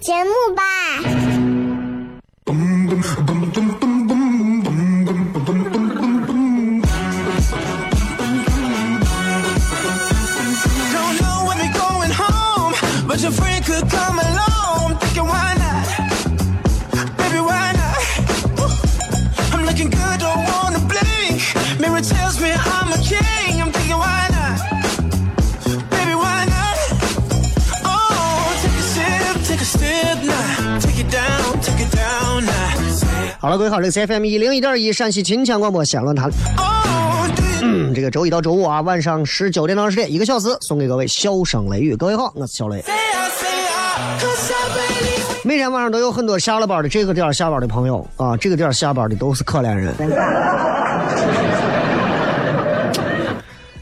节目吧。好了，各位好，这是 FM 一零一点一陕西秦腔广播线论坛。这个周一到周五啊，晚上十九点到二十点，一个小时送给各位笑声雷雨。各位好，我是小雷。每天晚上都有很多下了班的这个点下班的朋友啊，这个点下班的都是可怜人，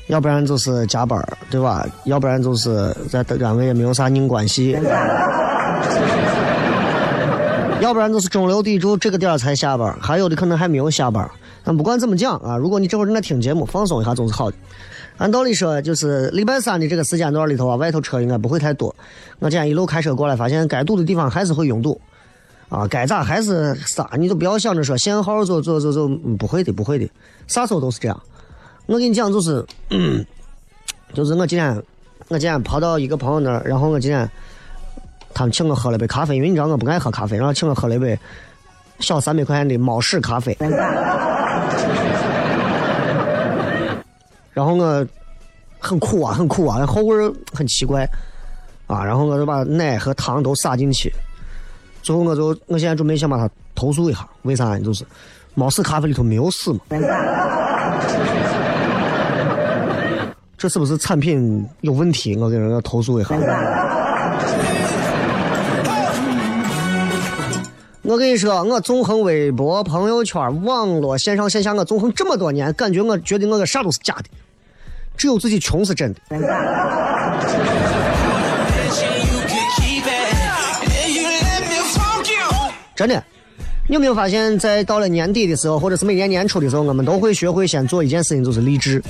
要不然就是加班，对吧？要不然就是在单位也没有啥硬关系。要不然就是中流砥柱，这个点儿才下班，还有的可能还没有下班。但不管怎么讲啊，如果你这会儿正在听节目，放松一下总是好的。按道理说，就是礼拜三的这个时间段里头啊，外头车应该不会太多。我今天一路开车过来，发现该堵的地方还是会拥堵，啊，该咋还是啥，你都不要想着说限号走走走走，不会的，不会的，啥时候都是这样。我跟你讲，就是，就是我今天，我今天跑到一个朋友那儿，然后我今天。他们请我喝了杯咖啡，因为你知道我不爱喝咖啡，然后请我喝了一杯小三百块钱的猫屎咖啡。然后我很苦啊，很苦啊，那后味很奇怪啊。然后我就把奶和糖都撒进去，最后我就我现在准备想把它投诉一下，为啥呢？就是猫屎咖啡里头没有屎嘛。这是不是产品有问题？我给人家投诉一下。我跟你说，我纵横微博、朋友圈、网络、线上线下，我纵横这么多年，感觉我觉得我个啥都是假的，只有自己穷是真的。真的，你有没有发现，在到了年底的时候，或者是每年年初的时候，我们都会学会先做一件事情，就是励志，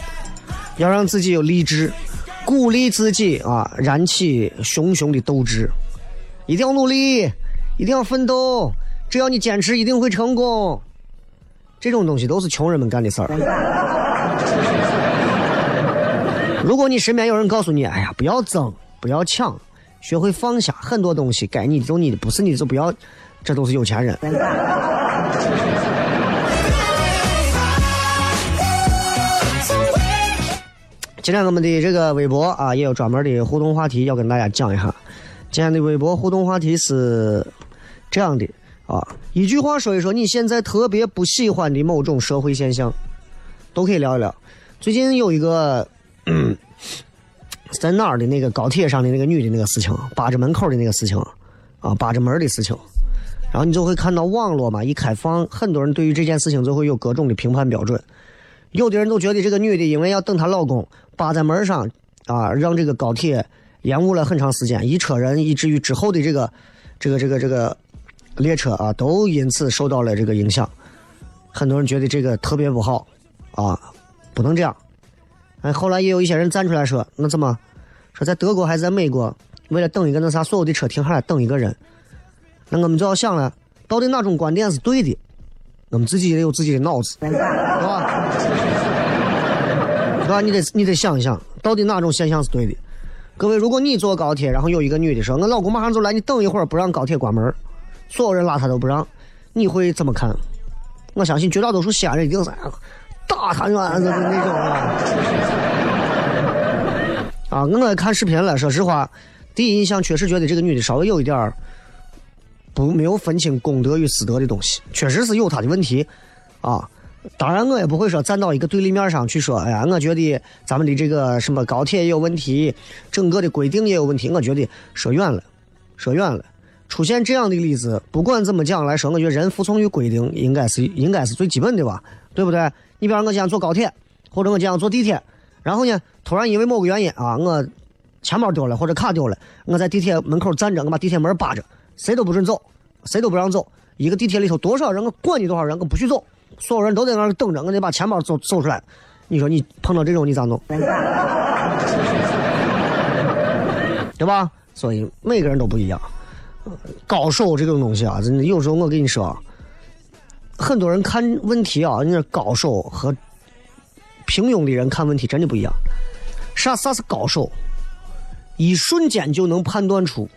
要让自己有励志，鼓励自己啊，燃起熊熊的斗志，一定要努力，一定要奋斗。只要你坚持，一定会成功。这种东西都是穷人们干的事儿。如果你身边有人告诉你：“哎呀，不要争，不要抢，学会放下，很多东西该你的就你的，不是你的就不要。”这都是有钱人。今天我们的这个微博啊，也有专门的互动话题要跟大家讲一下。今天的微博互动话题是这样的。啊，一句话说一说你现在特别不喜欢的某种社会现象，都可以聊一聊。最近有一个在哪儿的那个高铁上的那个女的那个事情，扒着门口的那个事情，啊，扒着门的事情，然后你就会看到网络嘛，一开放，很多人对于这件事情就会有各种的评判标准。有的人都觉得这个女的因为要等她老公，扒在门上，啊，让这个高铁延误了很长时间，一车人，以至于之后的这个，这个，这个，这个。列车啊，都因此受到了这个影响，很多人觉得这个特别不好，啊，不能这样。哎，后来也有一些人站出来说，那怎么说在德国还是在美国，为了等一个那啥，所有的车停下来等一个人，那我们就要想了，到底哪种观点是对的？我们自己也有自己的脑子，对吧？对吧？你得你得想一想，到底哪种现象是对的？各位，如果你坐高铁，然后有一个女的说：“我老公马上就来，你等一会儿，不让高铁关门。”所有人拉他都不让，你会怎么看？我相信绝大多数西安人一定是打他院子的那种啊！啊，我看视频了，说实话，第一印象确实觉得这个女的稍微有一点儿不没有分清公德与私德的东西，确实是有她的问题啊。当然，我也不会说站到一个对立面上去说，哎呀，我觉得咱们的这个什么高铁也有问题，整个的规定也有问题。我觉得说远了，说远了。出现这样的例子，不管怎么讲来说，我觉得人服从于规定应该是应该是最基本的吧，对不对？你比方我今天坐高铁，或者我今天坐地铁，然后呢，突然因为某个原因啊，我钱包丢了或者卡丢了，我在地铁门口站着，我把地铁门扒着，谁都不准走，谁都不让走。一个地铁里头多少人，我管你多少人，我不许走。所有人都在那儿等着，我得把钱包走走出来。你说你碰到这种你咋弄？对吧？所以每个人都不一样。高手这种东西啊，真的有时候我跟你说，很多人看问题啊，你说高手和平庸的人看问题真的不一样。啥啥是高手？一瞬间就能判断出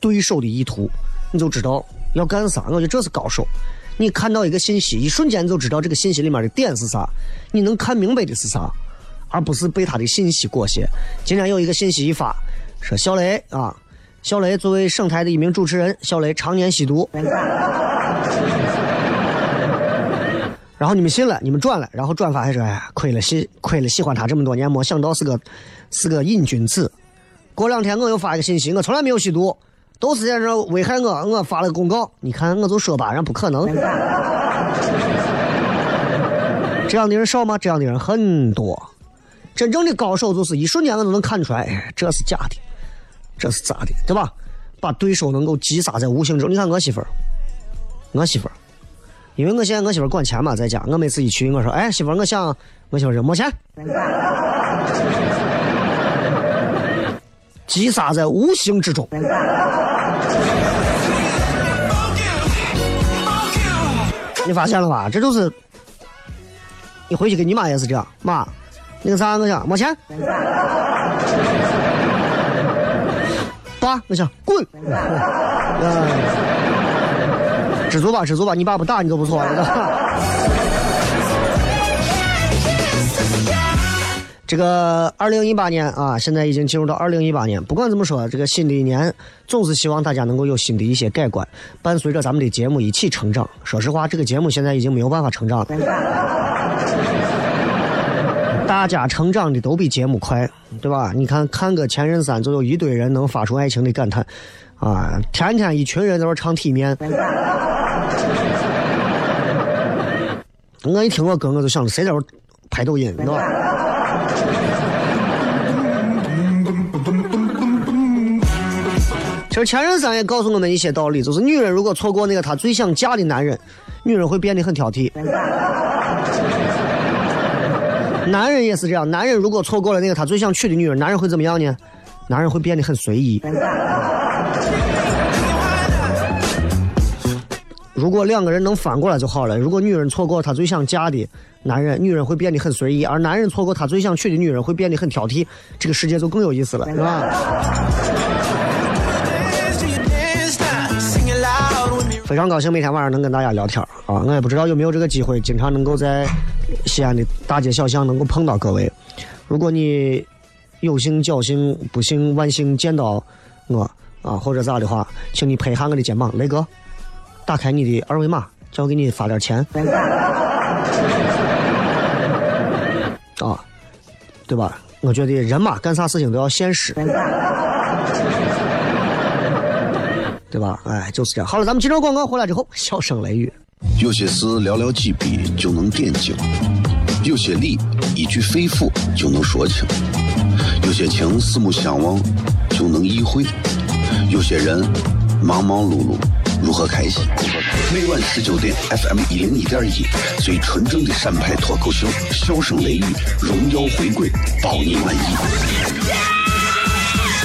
对手的意图，你就知道要干啥。我觉得这是高手。你看到一个信息，一瞬间就知道这个信息里面的点是啥，你能看明白的是啥，而不是被他的信息裹挟。今天有一个信息一发，说小雷啊，小雷作为省台的一名主持人，小雷常年吸毒，然后你们信了，你们转了，然后转发还说，哎，亏了喜亏了喜欢他这么多年，没想到是个是个瘾君子。过两天我又发一个信息，我从来没有吸毒。都是在这危害我，我发了个公告，你看我就说吧，人不可能。这样的人少吗？这样的人很多。真正的高手就是一瞬间我都能看出来，这是假的，这是咋的，对吧？把对手能够击杀在无形中。你看我媳妇儿，我媳妇儿，因为我现在我媳妇儿管钱嘛，在家，我每次一去，我说，哎，媳妇儿，我想，我媳妇儿说没钱。击杀在无形之中。你发现了吧？这就是，你回去跟你妈也是这样，妈，那个啥，我想没钱。爸，我想滚。嗯，知足吧，知足吧，你爸不打你就不错了。这个二零一八年啊，现在已经进入到二零一八年。不管怎么说，这个新的一年总是希望大家能够有新的一些改观，伴随着咱们的节目一起成长。说实话，这个节目现在已经没有办法成长了。大家成长的都比节目快，对吧？你看看个《前任三》，就有一堆人能发出爱情的感叹，啊，天天一群人在那唱体面。我一听我歌，我就想着谁在这拍抖音，对吧？其实《前任三》也告诉我们一些道理，就是女人如果错过那个她最想嫁的男人，女人会变得很挑剔。男人也是这样，男人如果错过了那个他最想娶的女人，男人会怎么样呢？男人会变得很随意。如果两个人能翻过来就好了。如果女人错过她最想嫁的男人，女人会变得很随意；而男人错过他最想娶的女人，会变得很挑剔。这个世界就更有意思了，是吧？非常高兴每天晚上能跟大家聊天啊！我也不知道有没有这个机会，经常能够在西安的大街小巷能够碰到各位。如果你有幸侥幸不幸万幸见到我啊，或者咋的话，请你拍一下我的肩膀，雷哥。打开你的二维码，叫我给你发点钱。啊，对吧？我觉得人嘛，干啥事情都要现实，对吧？哎，就是这样。好了，咱们接着广告回来之后，笑声雷雨。有些事寥寥几笔就能点睛，有些理一句肺腑就能说清，有些情四目相望就能意会，有些人忙忙碌碌。如何开心？每晚十九点，FM 一零一点一，最纯正的陕派脱口秀，笑声雷雨，荣耀回归，包你满意。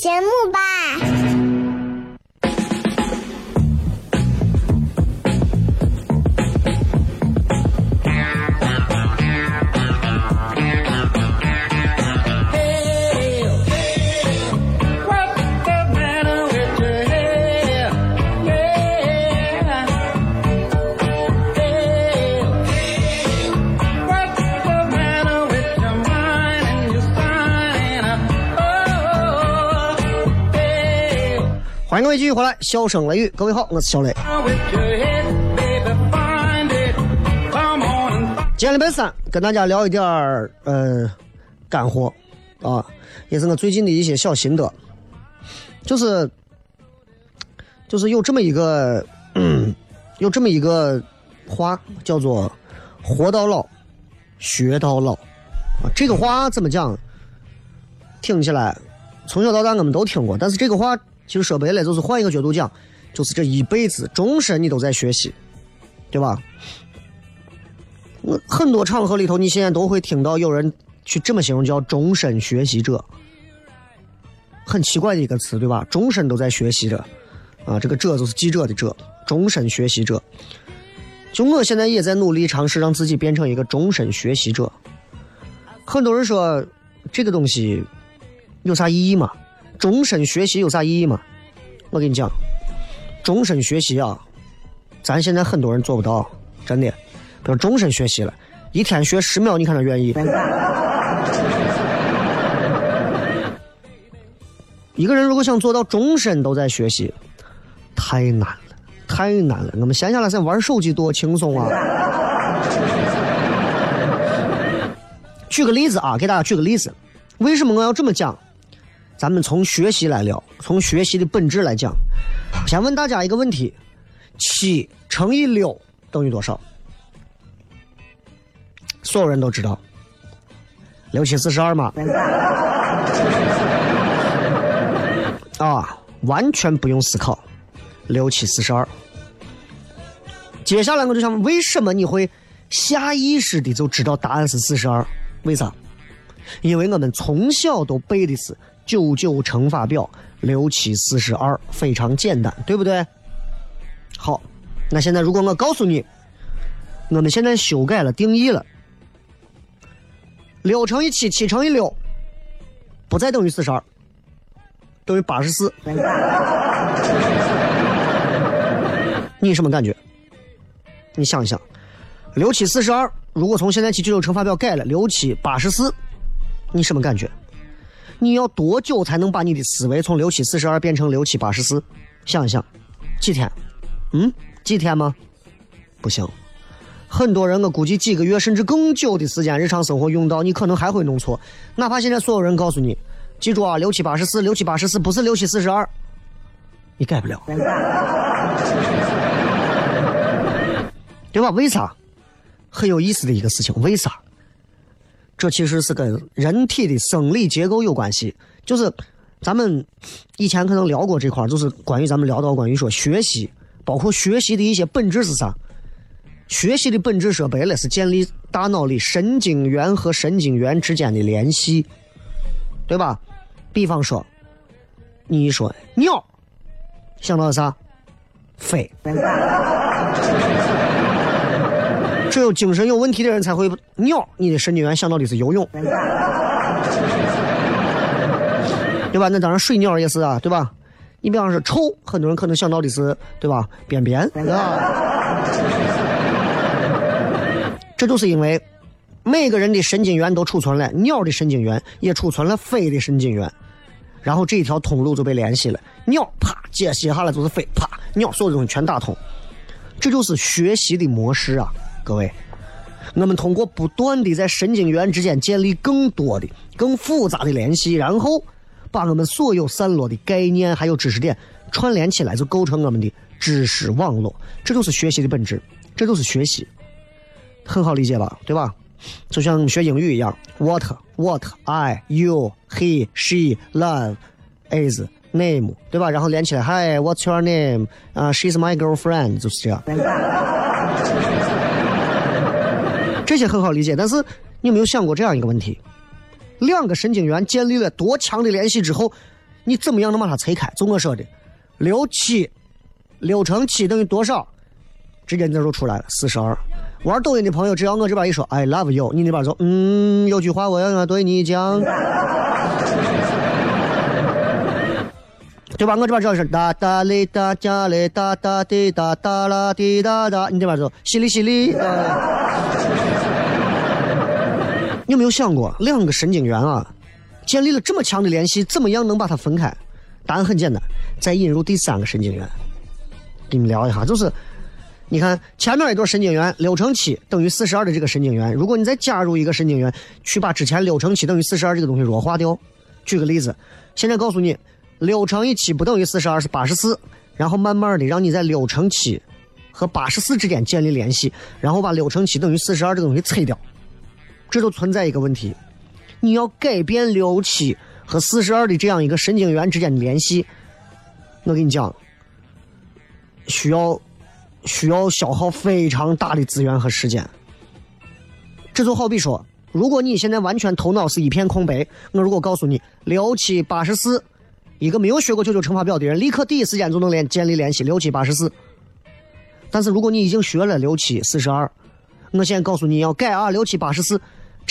节目吧。欢迎各位继续回来，笑声雷雨，各位好，我是小雷。今天礼拜三，跟大家聊一点儿呃干货啊，也是我最近的一些小心得，就是就是有这么一个、嗯、有这么一个话叫做“活到老，学到老”啊，这个话怎么讲？听起来从小到大我们都听过，但是这个话其实说白了就是换一个角度讲，就是这一辈子终身你都在学习，对吧？我很多场合里头，你现在都会听到有人去这么形容，叫终身学习者，很奇怪的一个词，对吧？终身都在学习着，啊，这个“者”就是记者的“者”，终身学习者。就我现在也在努力尝试让自己变成一个终身学习者。很多人说这个东西有啥意义吗？终身学习有啥意义吗？我跟你讲，终身学习啊，咱现在很多人做不到，真的。比如终身学习了，一天学十秒，你看他愿意？一个人如果想做到终身都在学习，太难了，太难了。我们闲下来再玩手机多轻松啊！举个例子啊，给大家举个例子，为什么我要这么讲？咱们从学习来聊，从学习的本质来讲。先问大家一个问题：七乘以六等于多少？所有人都知道，六七四十二嘛。啊，完全不用思考，六七四十二。接下来我就想问，为什么你会下意识的就知道答案是四十二？为啥？因为我们从小都背的是九九乘法表，六七四十二，非常简单，对不对？好，那现在如果我告诉你，我们现在修改了定义了。六乘以七，七乘以六，不再等于四十二，等于八十四。你什么感觉？你想一想，六七四十二，如果从现在起九九乘法表改了，六七八十四，你什么感觉？你要多久才能把你的思维从六七四十二变成六七八十四？想一想，几天？嗯，几天吗？不行。很多人，我估计几个月甚至更久的时间，日常生活用到，你可能还会弄错。哪怕现在所有人告诉你，记住啊，六七八十四，六七八十四不是六七四十二，你改不了，对吧？为啥？很有意思的一个事情，为啥？这其实是跟人体的生理结构有关系。就是咱们以前可能聊过这块就是关于咱们聊到关于说学习，包括学习的一些本质是啥？学习的本质说白了是建立大脑里神经元和神经元之间的联系，对吧？比方说，你一说鸟，想到啥？飞。只有精神有问题的人才会鸟，你的神经元想到的是游泳，对吧？那当然水鸟也是啊，对吧？你比方说臭，很多人可能想到的是，对吧？便便，啊。这就是因为每个人的神经元都储存了鸟的神经元，也储存了飞的神经元，然后这一条通路就被联系了。鸟啪接接下来就是飞，啪鸟所有东西全打通。这就是学习的模式啊，各位。我们通过不断的在神经元之间建立更多的、更复杂的联系，然后把我们所有散落的概念还有知识点串联起来，就构成我们的知识网络。这就是学习的本质，这就是学习。很好理解吧，对吧？就像学英语一样，what what I you he she love is name，对吧？然后连起来，Hi what's your name？啊，She's my girlfriend，就是这样。这些很好理解，但是你有没有想过这样一个问题？两个神经元建立了多强的联系之后，你怎么样能把它拆开？就我说的，六七，六乘七等于多少？直接你这就出来了，四十二。玩抖音的朋友，只要我这边一说 “I love you”，你那边说“嗯”，有句话我要对你讲，对吧？我这边只要是哒哒嘞哒加嘞哒哒滴哒哒啦滴哒哒，你这边说“淅沥淅沥”。你有没有想过，两个神经元啊，建立了这么强的联系，怎么样能把它分开？答案很简单，再引入第三个神经元，给你们聊一下，就是。你看前面一对神经元六乘七等于四十二的这个神经元，如果你再加入一个神经元，去把之前六乘七等于四十二这个东西弱化掉。举个例子，现在告诉你，六乘以七不等于四十二，是八十四。然后慢慢的让你在六乘七和八十四之间建立联系，然后把六乘七等于四十二这个东西拆掉。这就存在一个问题，你要改变六七和四十二的这样一个神经元之间的联系，我跟你讲，需要。需要消耗非常大的资源和时间。这就好比说，如果你现在完全头脑是一片空白，我如果告诉你六七八十四，一个没有学过九九乘法表的人，立刻第一时间就能联建立联系六七八十四。但是如果你已经学了六七四十二，我现在告诉你要改啊六七八十四，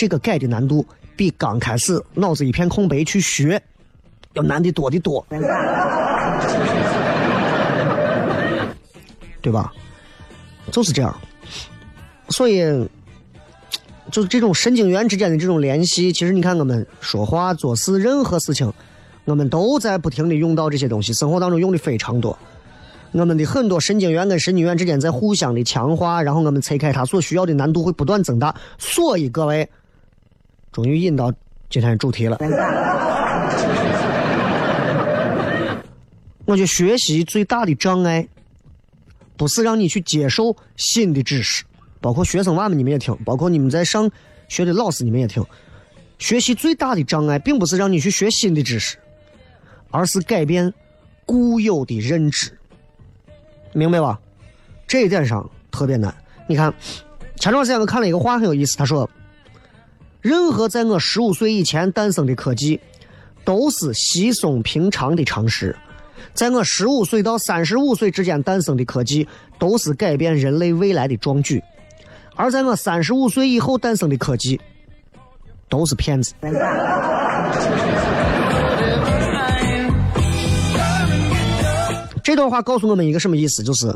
这个改的难度比刚开始脑子一片空白去学要难的多的多。对吧？就是这样，所以就是这种神经元之间的这种联系，其实你看我们说话做事任何事情，我们都在不停的用到这些东西，生活当中用的非常多。我们的很多神经元跟神经元之间在互相的强化，然后我们拆开它所需要的难度会不断增大。所以各位，终于引到今天的主题了。我觉得学习最大的障碍。不是让你去接受新的知识，包括学生娃们你们也听，包括你们在上学的老师你们也听。学习最大的障碍，并不是让你去学新的知识，而是改变固有的认知，明白吧？这一点上特别难。你看，前段时间我看了一个话很有意思，他说：“任何在我十五岁以前诞生的科技，都是稀松平常的常识。”在我十五岁到三十五岁之间诞生的科技，都是改变人类未来的壮举；而在我三十五岁以后诞生的科技，都是骗子。这段话告诉我们一个什么意思？就是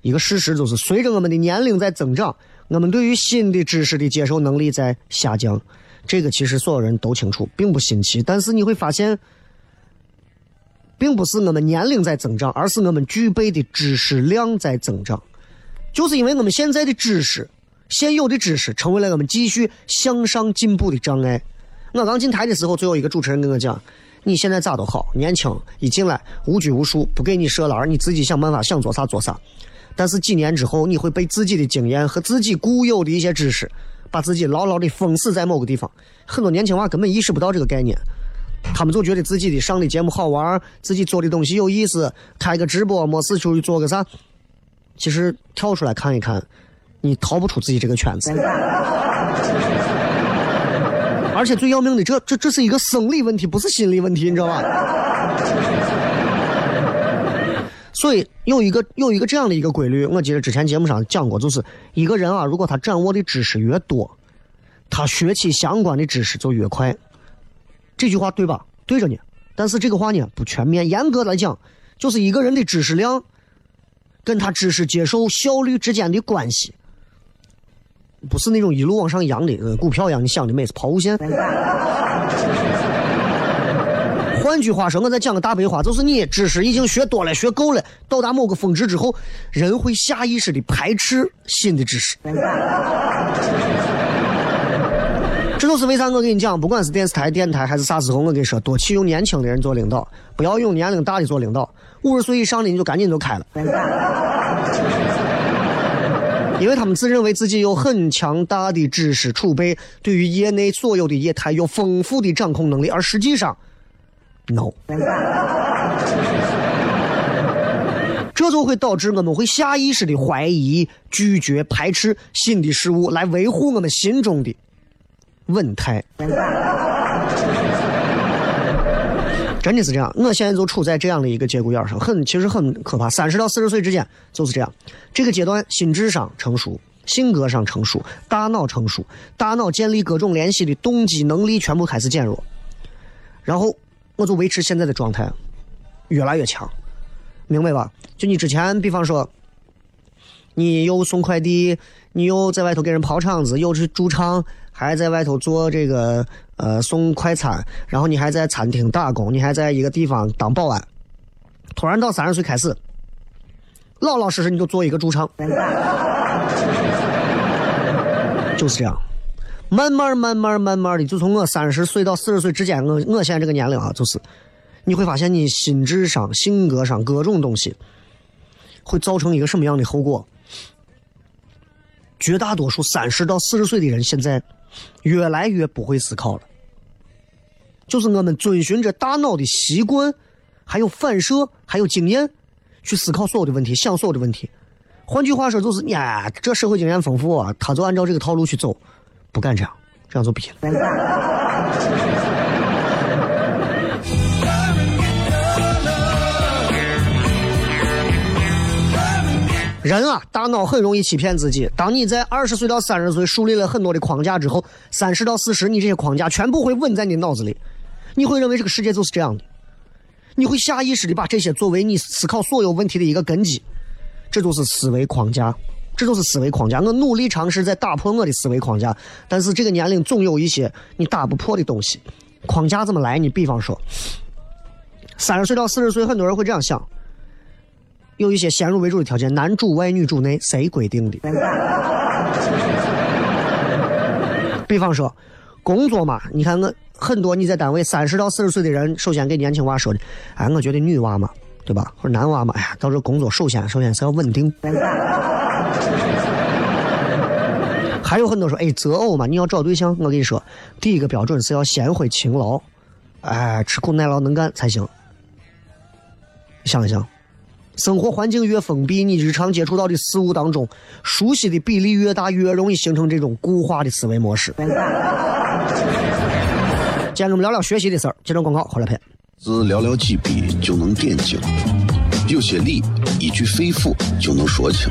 一个事实，就是随着我们的年龄在增长，我们对于新的知识的接受能力在下降。这个其实所有人都清楚，并不新奇。但是你会发现。并不是我们年龄在增长，而是我们具备的知识量在增长。就是因为我们现在的知识、现有的知识，成为了我们继续向上进步的障碍。我刚进台的时候，最后一个主持人跟我讲：“你现在咋都好，年轻，一进来无拘无束，不给你设栏，你自己想办法想做啥做啥。但是几年之后，你会被自己的经验和自己固有的一些知识，把自己牢牢的封死在某个地方。很多年轻娃根本意识不到这个概念。”他们就觉得自己的上的节目好玩，自己做的东西有意思，开个直播没事出去做个啥。其实跳出来看一看，你逃不出自己这个圈子。而且最要命的，这这这是一个生理问题，不是心理问题，你知道吧？所以有一个有一个这样的一个规律，我记得之前节目上讲过，就是一个人啊，如果他掌握的知识越多，他学起相关的知识就越快。这句话对吧？对着呢。但是这个话呢不全面，严格来讲，就是一个人的知识量跟他知识接受效率之间的关系，不是那种一路往上扬的，呃，股票一样，你想的每次抛物线。换句话说，我再讲个大白话，就是你知识已经学多了、学够了，到达某个峰值之后，人会下意识的排斥新的知识。这就是为啥我跟你讲，不管是电视台、电台还是啥时候，我跟你说，多去用年轻的人做领导，不要用年龄大的做领导。五十岁以上的你就赶紧就开了，因为他们自认为自己有很强大的知识储备，对于业内所有的业态有丰富的掌控能力，而实际上。no，这就会导致我们会下意识的怀疑、拒绝、排斥新的事物，来维护我们心中的稳态。真的是这样，我现在就处在这样的一个节骨眼上，很其实很可怕。三十到四十岁之间就是这样，这个阶段心智上成熟，性格上成熟，大脑成熟，大脑建立各种联系的动机能力全部开始减弱，然后。我就维持现在的状态，越来越强，明白吧？就你之前，比方说，你又送快递，你又在外头给人跑场子，又是驻唱，还在外头做这个呃送快餐，然后你还在餐厅打工，你还在一个地方当保安。突然到三十岁开始，老老实实你就做一个驻唱，就是这样。慢慢慢慢慢慢的，就从我三十岁到四十岁之间，我我现在这个年龄啊，就是你会发现你心智上、性格上各种东西，会造成一个什么样的后果？绝大多数三十到四十岁的人现在越来越不会思考了，就是我们遵循着大脑的习惯，还有反射，还有经验去思考所有的问题，想所有的问题。换句话说，就是呀，这社会经验丰富啊，他就按照这个套路去走。不敢这样，这样就逼了。人啊，大脑很容易欺骗自己。当你在二十岁到三十岁树立了很多的框架之后，三十到四十，你这些框架全部会稳在你脑子里。你会认为这个世界就是这样的，你会下意识的把这些作为你思考所有问题的一个根基，这就是思维框架。这都是思维框架，我努力尝试在打破我的思维框架，但是这个年龄总有一些你打不破的东西。框架怎么来？你比方说，三十岁到四十岁，很多人会这样想：有一些先入为主的条件，男主外女主内，谁规定的？比方说，工作嘛，你看我很多你在单位三十到四十岁的人，首先给年轻娃说的，哎，我觉得女娃嘛，对吧？或者男娃嘛，哎呀，到这工作首先首先是要稳定。还有很多说，哎，择偶嘛，你要找对象，我跟你说，第一个标准是要贤惠勤劳，哎，吃苦耐劳能干才行。想一想，生活环境越封闭，你日常接触到的事物当中，熟悉的比例越大，越容易形成这种固化的思维模式。今天我们聊聊学习的事儿，接着广告，回来片。字寥寥几笔就能点睛，有些理一句肺腑就能说清，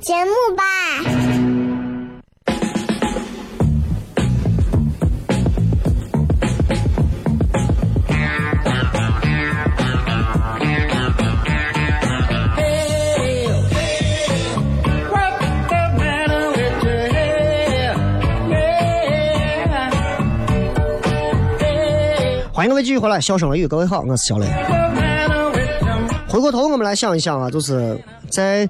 节目吧。欢迎各位继续回来，笑声雷雨，各位好，我是小雷。回过头，我们来想一想啊，就是在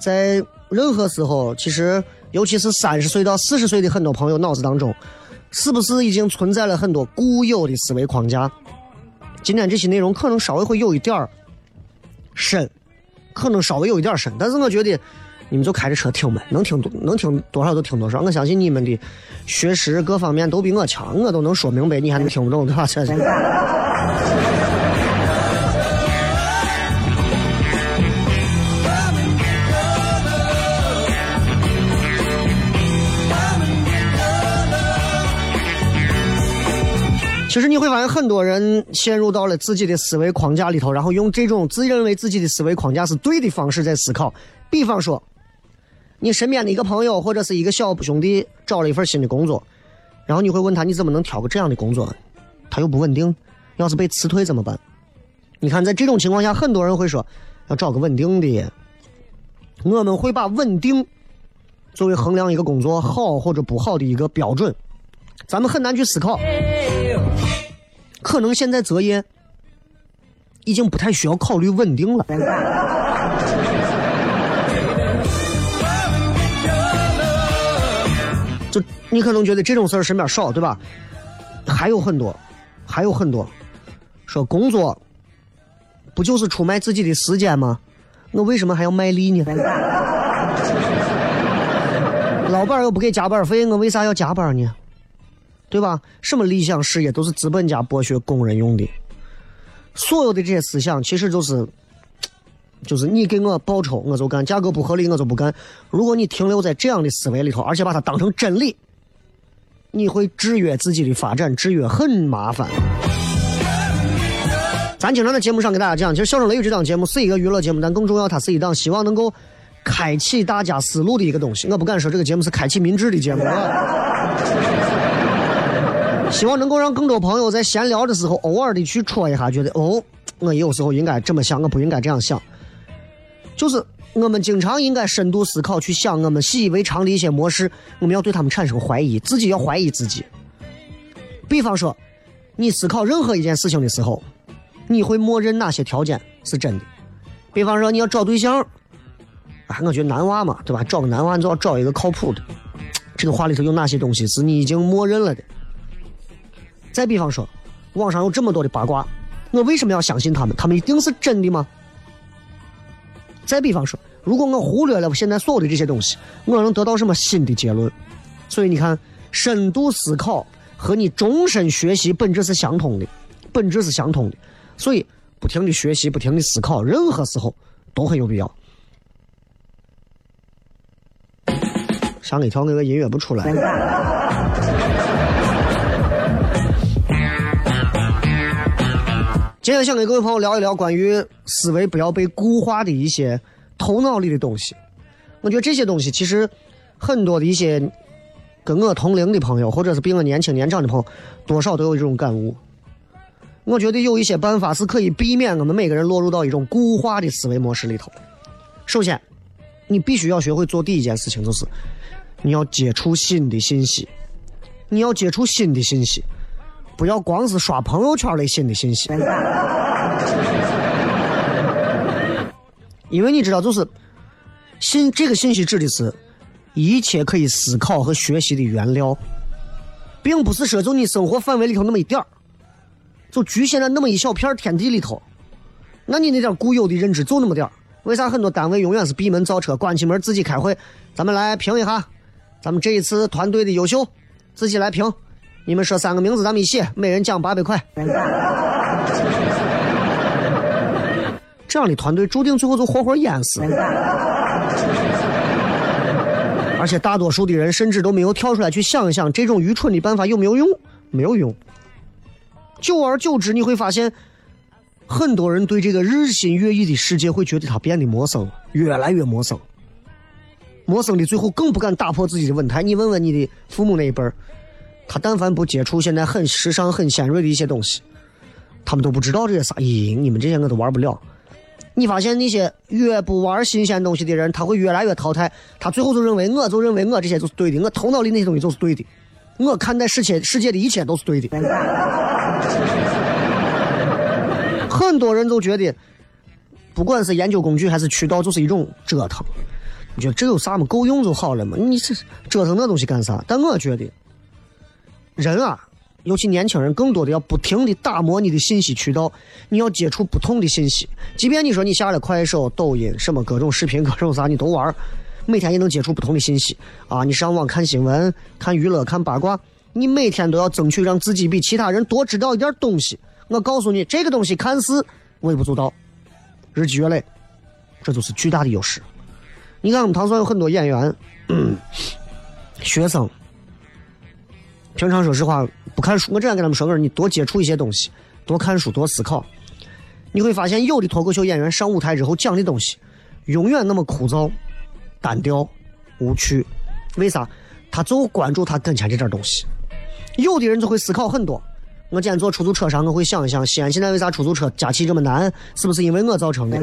在任何时候，其实尤其是三十岁到四十岁的很多朋友脑子当中，是不是已经存在了很多固有的思维框架？今天这些内容可能稍微会有一点儿深，可能稍微有一点儿深，但是我觉得你们就开着车听呗，能听多能听多少就听多少。我相信你们的学识各方面都比我强，我都能说明白，你还能听不懂对吧？这这。其实你会发现，很多人陷入到了自己的思维框架里头，然后用这种自认为自己的思维框架是对的方式在思考。比方说，你身边的一个朋友或者是一个小兄弟找了一份新的工作，然后你会问他：你怎么能挑个这样的工作？他又不稳定，要是被辞退怎么办？你看，在这种情况下，很多人会说要找个稳定的。我们会把稳定作为衡量一个工作好或者不好的一个标准，咱们很难去思考。可能现在择业已经不太需要考虑稳定了。就你可能觉得这种事儿身边少，对吧？还有很多，还有很多。说工作不就是出卖自己的时间吗？我为什么还要卖力呢？老板又不给加班费，我为啥要加班呢？对吧？什么理想事业都是资本家剥削工人用的。所有的这些思想，其实就是，就是你给我报酬我就干，价格不合理我就不干。如果你停留在这样的思维里头，而且把它当成真理，你会制约自己的发展，制约很麻烦。咱经常在节目上给大家讲，其实《笑声雷雨》这档节目是一个娱乐节目，但更重要，它是一档希望能够开启大家思路的一个东西。我不敢说这个节目是开启民智的节目。希望能够让更多朋友在闲聊的时候，偶尔的去戳一下，觉得哦，我有时候应该这么想，我不应该这样想。就是我们经常应该深度思考，去想我们习以为常的一些模式，我们要对他们产生怀疑，自己要怀疑自己。比方说，你思考任何一件事情的时候，你会默认哪些条件是真的？比方说，你要找对象，啊，我觉得男娃嘛，对吧？找个男娃，你就要找一个靠谱的。这个话里头有哪些东西是你已经默认了的？再比方说，网上有这么多的八卦，我为什么要相信他们？他们一定是真的吗？再比方说，如果我忽略了我现在所有的这些东西，我能得到什么新的结论？所以你看，深度思考和你终身学习本质是相通的，本质是相通的。所以，不停的学习，不停的思考，任何时候都很有必要。吓我一跳，那个音乐不出来。今天想跟各位朋友聊一聊关于思维不要被固化的一些头脑里的东西。我觉得这些东西其实很多的一些跟我同龄的朋友，或者是比我年轻年长的朋友，多少都有这种感悟。我觉得有一些办法是可以避免我们每个人落入到一种固化的思维模式里头。首先，你必须要学会做第一件事情，就是你要接触新的信息，你要接触新的信息。不要光是刷朋友圈的新的信息，因为你知道，就是信这个信息指的是一切可以思考和学习的原料，并不是说就你生活范围里头那么一点儿，就局限在那么一小片天地里头。那你那点固有的认知就那么点儿，为啥很多单位永远是闭门造车，关起门自己开会？咱们来评一下，咱们这一次团队的优秀，自己来评。你们说三个名字，咱们一起，每人奖八百块。这样的团队注定最后就活活淹死。而且大多数的人甚至都没有跳出来去想一想，这种愚蠢的办法有没有用？没有用。久而久之，你会发现，很多人对这个日新月异的世界会觉得它变得陌生，越来越陌生。陌生的最后更不敢打破自己的稳态。你问问你的父母那一辈儿，他但凡不接触现在很时尚、很尖锐的一些东西，他们都不知道这些啥。咦，你们这些我都玩不了。你发现那些越不玩新鲜东西的人，他会越来越淘汰。他最后就认为，我就认为我这些就是对的，我头脑里那些东西就是对的，我看待世界世界的一切都是对的。很多人都觉得，不管是研究工具还是渠道，就是一种折腾。你觉得这有啥嘛？够用就好了嘛？你这折腾那东西干啥？但我觉得，人啊，尤其年轻人，更多的要不停的打磨你的信息渠道，你要接触不同的信息。即便你说你下了快手、抖音什么各种视频、各种啥，你都玩，每天也能接触不同的信息啊。你上网看新闻、看娱乐、看八卦，你每天都要争取让自己比其他人多知道一点东西。我告诉你，这个东西看似微不足道，日积月累，这就是巨大的优势。你看，我们唐山有很多演员、学生，平常说实话不看书。我这样跟他们说个，你多接触一些东西，多看书，多思考，你会发现，有的脱口秀演员上舞台之后讲的东西，永远那么枯燥、单调、无趣。为啥？他就关注他跟前这点东西。有的人就会思考很多。我今天坐出租车上，我会想一想，西安现在为啥出租车加气这么难？是不是因为我造成的？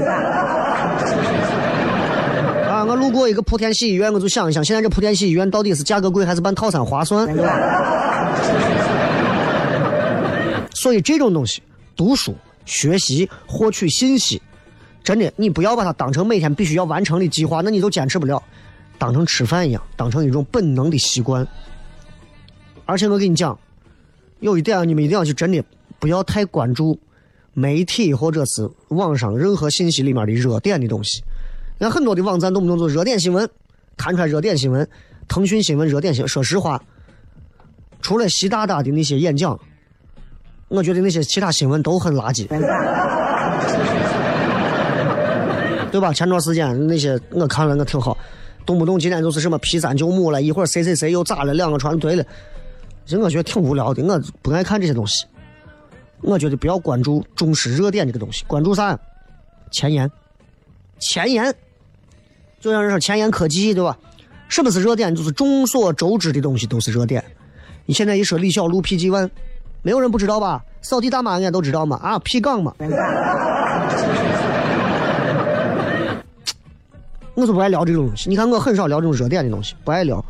我路过一个莆田系医院，我就想一想，现在这莆田系医院到底是价格贵还是办套餐划算？所以这种东西，读书、学习、获取信息，真的，你不要把它当成每天必须要完成的计划，那你就坚持不了。当成吃饭一样，当成一种本能的习惯。而且我跟你讲。有一点，你们一定要去真的不要太关注媒体或者是网上任何信息里面的热点的东西。你看很多的网站动不动就热点新闻，弹出来热点新闻，腾讯新闻热点新闻。说实话，除了习大大的那些演讲，我觉得那些其他新闻都很垃圾，对吧？前段时间那些我看了，我挺好，动不动今天就是什么 P 三九五了，一会儿谁谁谁又咋了，两个船对了。人我觉得挺无聊的，我不爱看这些东西。我觉得不要关注重视热点这个东西，关注啥？前沿，前沿。就像人说前沿科技，对吧？什么是热点？就是众所周知的东西都是热点。你现在一说李小璐 PG One，没有人不知道吧？扫地大妈应该都知道嘛？啊，P 杠嘛。我就不爱聊这种东西。你看我很少聊这种热点的东西，不爱聊。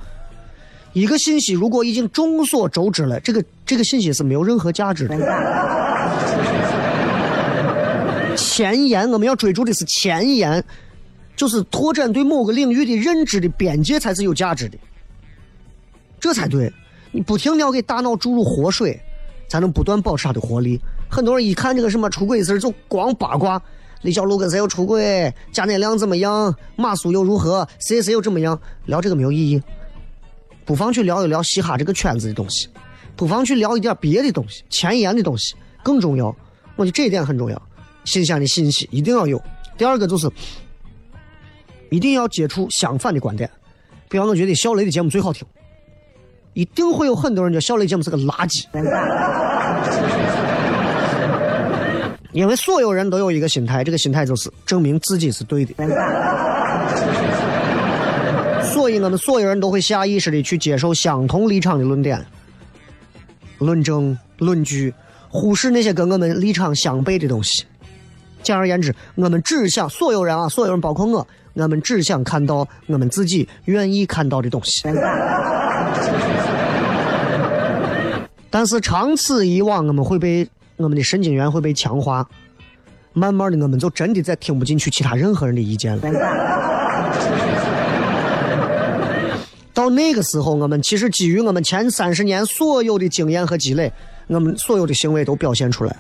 一个信息如果已经众所周知了，这个这个信息是没有任何价值的。前沿，我们要追逐的是前沿，就是拓展对某个领域的认知的边界才是有价值的，这才对。你不停的要给大脑注入活水，才能不断保持它的活力。很多人一看这个什么出轨事就光八卦，李小璐跟谁又出轨，贾乃亮怎么样，马苏又如何，谁谁又怎么样，聊这个没有意义。不妨去聊一聊嘻哈这个圈子的东西，不妨去聊一点别的东西，前沿的东西更重要。我觉得这一点很重要，新鲜的信息一定要有。第二个就是，一定要接触相反的观点。比方，我觉得小雷的节目最好听，一定会有很多人觉得小雷节目是个垃圾，因为所有人都有一个心态，这个心态就是证明自己是对的。所以，我们所有人都会下意识的去接受相同立场的论点、论证、论据，忽视那些跟我们立场相悖的东西。简而言之，我们只想所有人啊，所有人包括我，我们只想看到我们自己愿意看到的东西。但是长此以往，我们会被我们的神经元会被强化，慢慢的，我们就真的再听不进去其他任何人的意见了。到那个时候，我们其实基于我们前三十年所有的经验和积累，我们所有的行为都表现出来。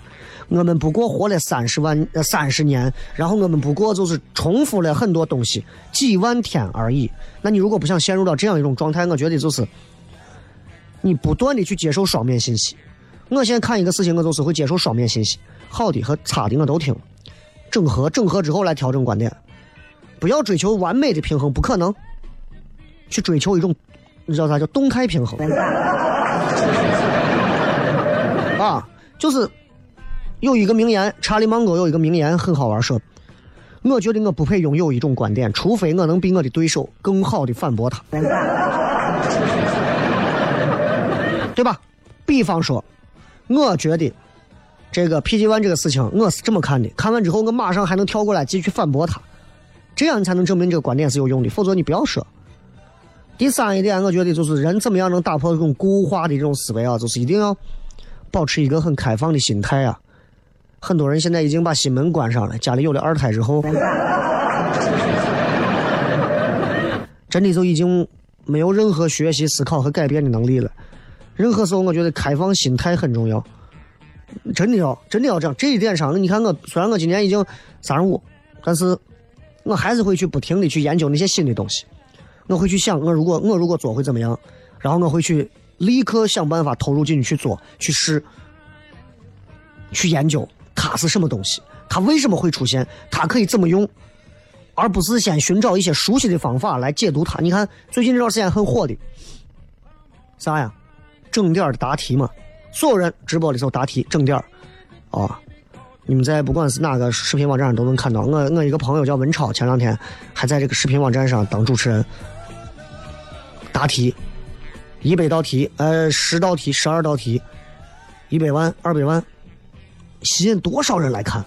我们不过活了三十万呃三十年，然后我们不过就是重复了很多东西几万天而已。那你如果不想陷入到这样一种状态，我觉得就是你不断的去接受双面信息。我现在看一个事情，我就是会接受双面信息，好的和差的我都听，整合整合之后来调整观点，不要追求完美的平衡，不可能。去追求一种，你知道啥叫动态平衡？啊，就是有一个名言，查理芒格有一个名言很好玩，说：“我觉得我不配拥有一种观点，除非我能比我的对手更好的反驳他，对吧？比方说，我觉得这个 PG One 这个事情，我是这么看的。看完之后，我马上还能跳过来继续反驳他，这样你才能证明这个观点是有用的。否则你不要说。第三一点，我觉得就是人怎么样能打破这种固化的这种思维啊，就是一定要保持一个很开放的心态啊。很多人现在已经把心门关上了，家里有了二胎之后，真的就已经没有任何学习、思考和改变的能力了。任何时候，我觉得开放心态很重要，真的要真的要这样。这一点上，你看我虽然我今年已经三十五，但是我还是会去不停的去研究那些新的东西。我会去想，我如果我如果做会怎么样，然后我会去立刻想办法投入进去去做、去试、去研究它是什么东西，它为什么会出现，它可以怎么用，而不是先寻找一些熟悉的方法来解读它。你看最近这段时间很火的啥呀？整点的答题嘛，所有人直播的时候答题整点啊。你们在不管是哪个视频网站上都能看到。我我一个朋友叫文超，前两天还在这个视频网站上当主持人。答题，一百道题，呃，十道题，十二道题，一百万，二百万，吸引多少人来看？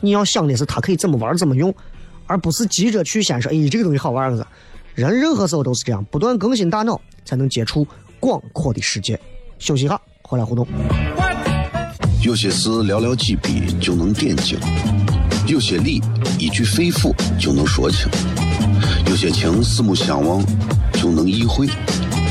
你要想的是他可以怎么玩，怎么用，而不是急着去先说，哎，这个东西好玩儿人任何时候都是这样，不断更新大脑，才能接触广阔的世界。休息一下，回来互动。有些事寥寥几笔就能点睛，有些理一句肺腑就能说清，有些情四目相望就能意会，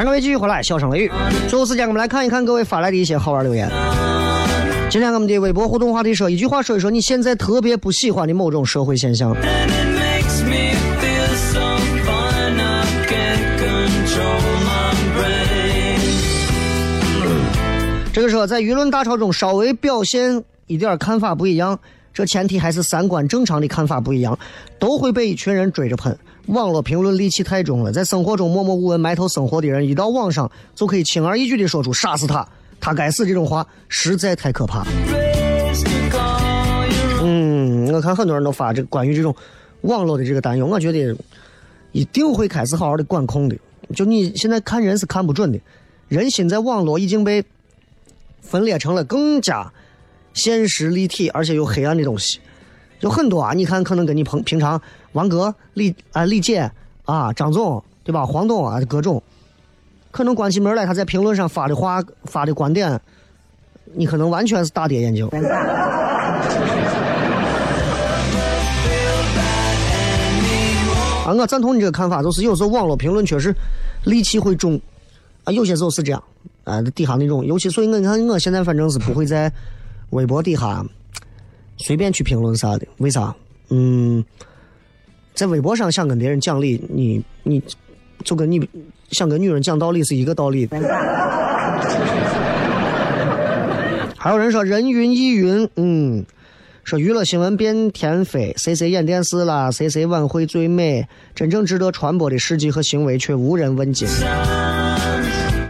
欢迎各位继续回来，笑声雷雨。最后时间，我们来看一看各位发来的一些好玩留言。今天我们的微博互动话题说一句话，说一说你现在特别不喜欢的某种社会现象。这个说，在舆论大潮中稍微表现一点看法不一样，这前提还是三观正常的看法不一样，都会被一群人追着喷。网络评论戾气太重了，在生活中默默无闻埋头生活的人，一到网上就可以轻而易举地说出“杀死他，他该死”这种话，实在太可怕。嗯，我看很多人都发这个关于这种网络的这个担忧，我觉得一定会开始好好的管控的。就你现在看人是看不准的，人心在网络已经被分裂成了更加现实立体而且又黑暗的东西。有很多啊，你看，可能跟你平平常王哥、李啊、李姐啊、张总，对吧？黄总啊，各种，可能关起门来，他在评论上发的话、发的观点，你可能完全是大跌眼镜。啊，我赞同你这个看法，就是有时候网络评论确实戾气会重，啊，有些时候是这样，啊，底下那种，尤其所以，我你看，我现在反正是不会在微博底下。随便去评论啥的，为啥？嗯，在微博上想跟别人讲理，你你就跟你想跟女人讲道理是一个道理。还有人说人云亦云，嗯，说娱乐新闻遍天飞，谁谁演电视啦，谁谁晚会最美，真正值得传播的事迹和行为却无人问津。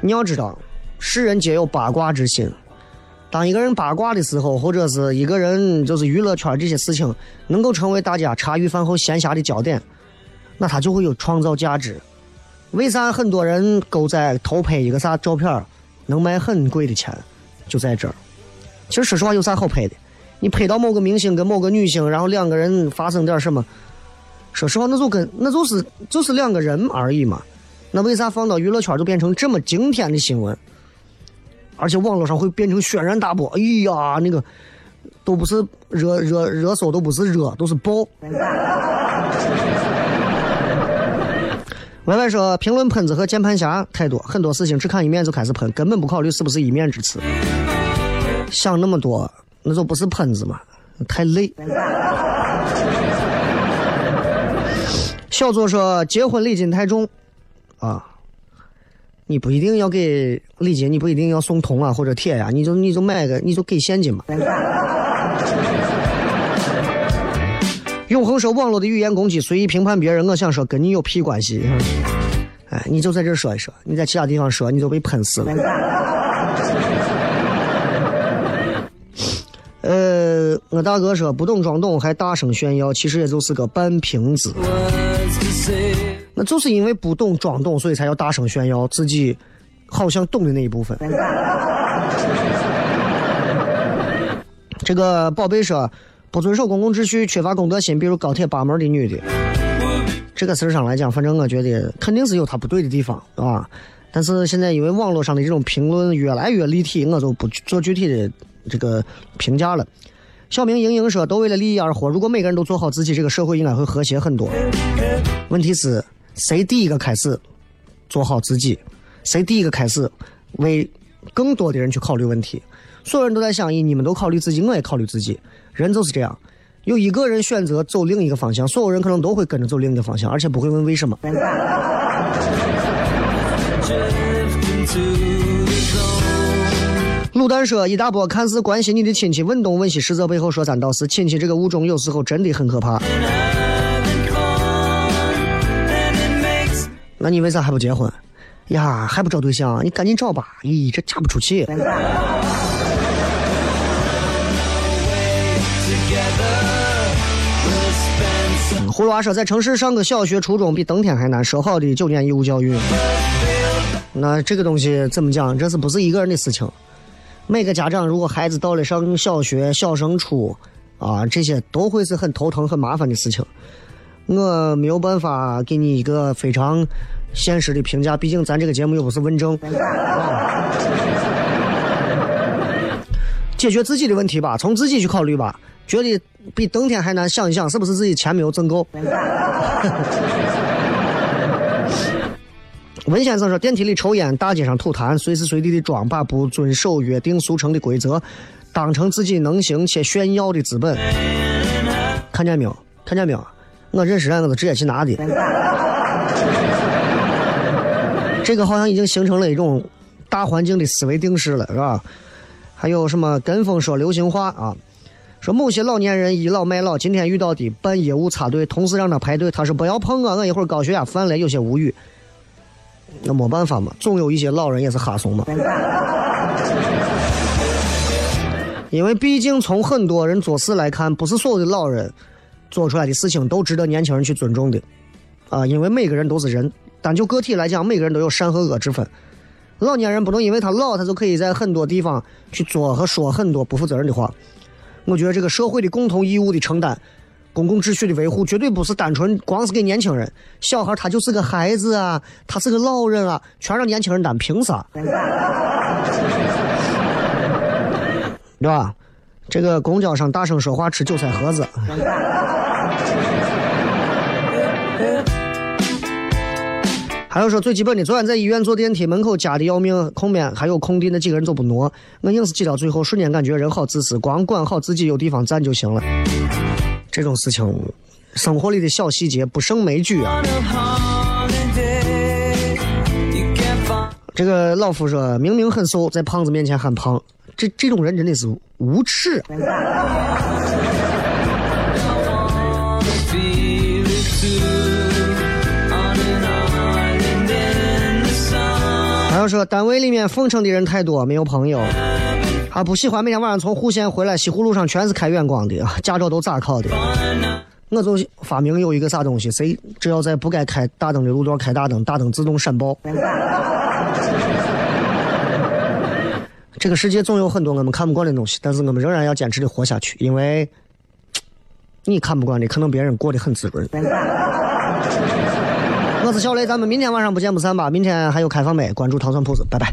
你要知道，世人皆有八卦之心。当一个人八卦的时候，或者是一个人就是娱乐圈这些事情能够成为大家茶余饭后闲暇的焦点，那他就会有创造价值。为啥很多人狗仔偷拍一个啥照片能卖很贵的钱？就在这儿。其实说实话，有啥好拍的？你拍到某个明星跟某个女星，然后两个人发生点什么？说实话，那就跟那就是就是两个人而已嘛。那为啥放到娱乐圈就变成这么惊天的新闻？而且网络上会变成轩然大波。哎呀，那个都不是热热热搜，都不是热，都是爆。歪歪说，评论喷子和键盘侠太多，很多事情只看一面就开始喷，根本不考虑是不是一面之词。想那么多，那就不是喷子嘛，太累。小左说，结婚礼金太重啊。你不一定要给礼金，你不一定要送铜啊或者铁呀，你就你就买个，你就给现金嘛。永恒说网络的语言攻击，随意评判别人，我想说跟你有屁关系？哎，你就在这说一说，你在其他地方说，你都被喷死了。呃，我大哥说不懂装懂还大声炫耀，其实也就是个半瓶子。那就是因为不懂装懂，所以才要大声炫耀自己好像懂的那一部分。这个宝贝说不遵守公共秩序，缺乏公德心，比如高铁八门的女的。这个事儿上来讲，反正我觉得肯定是有他不对的地方，啊。但是现在因为网络上的这种评论越来越立体，我就不做具体的这个评价了。小明莹莹说：“都为了利益而活，如果每个人都做好自己，这个社会应该会和谐很多。问题是，谁第一个开始做好自己？谁第一个开始为更多的人去考虑问题？所有人都在想，你们都考虑自己，我也考虑自己。人就是这样，有一个人选择走另一个方向，所有人可能都会跟着走另一个方向，而且不会问为什么。”卤蛋说：“一大波看似关心你的亲戚问东问西，实则背后说三道四。亲戚这个物种有时候真的很可怕。那你为啥还不结婚？呀，还不找对象？你赶紧找吧！咦，这嫁不出去。”葫芦娃说：“在城市上个小学、初中比登天还难，说好的九年义务教育。”那这个东西怎么讲？这是不是一个人的事情？每个家长如果孩子到了上小学、小升初，啊，这些都会是很头疼、很麻烦的事情。我没有办法给你一个非常现实的评价，毕竟咱这个节目又不是问政。解决自己的问题吧，从自己去考虑吧。觉得比登天还难，想一想是不是自己钱没有挣够？文先生说：“电梯里抽烟，大街上吐痰，随时随地的装，把不遵守约定俗成的规则当成自己能行且炫耀的资本。看见没有？看见没有？我认识人，我都直接去拿的。这个好像已经形成了一种大环境的思维定式了，是吧？还有什么跟风说流行话啊？说某些老年人倚老卖老，今天遇到的办业务插队，同事让他排队，他说不要碰我，我一会儿高血压犯了，有些无语。”那没办法嘛，总有一些老人也是哈怂嘛。因为毕竟从很多人做事来看，不是所有的老人做出来的事情都值得年轻人去尊重的。啊，因为每个人都是人，单就个体来讲，每个人都有善和恶之分。老年人不能因为他老，他就可以在很多地方去做和说很多不负责任的话。我觉得这个社会的共同义务的承担。公共秩序的维护绝对不是单纯光是给年轻人，小孩他就是个孩子啊，他是个老人啊，全让年轻人担，凭啥？对吧？这个公交上大声说话吃韭菜盒子。还有说最基本的，昨天在医院坐电梯，门口夹的要命，空面还有空地，那几个人都不挪，我硬是挤到最后，瞬间感觉人好自私，光管好自己有地方站就行了。这种事情，生活里的小细节不胜枚举啊。这个老夫说明明很瘦，在胖子面前喊胖，这这种人真的是无耻。还有说单位里面奉承的人太多，没有朋友。啊，不喜欢每天晚上从户县回来，西湖路上全是开远光的，驾照都咋考的？我就发明有一个啥东西，谁只要在不该开大灯的路段开大灯，大灯自动闪爆。这个世界总有很多我们看不惯的东西，但是我们仍然要坚持的活下去，因为你看不惯的，可能别人过得很滋润。我是小雷，咱们明天晚上不见不散吧。明天还有开放麦，关注糖蒜铺子，拜拜。